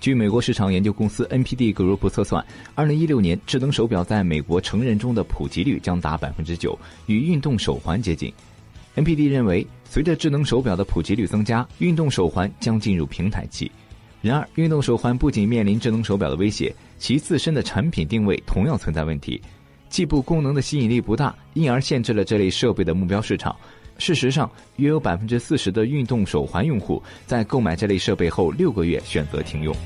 据美国市场研究公司 NPD Group 测算，二零一六年智能手表在美国成人中的普及率将达百分之九，与运动手环接近。NPD 认为，随着智能手表的普及率增加，运动手环将进入平台期。然而，运动手环不仅面临智能手表的威胁，其自身的产品定位同样存在问题。计步功能的吸引力不大，因而限制了这类设备的目标市场。事实上，约有百分之四十的运动手环用户在购买这类设备后六个月选择停用。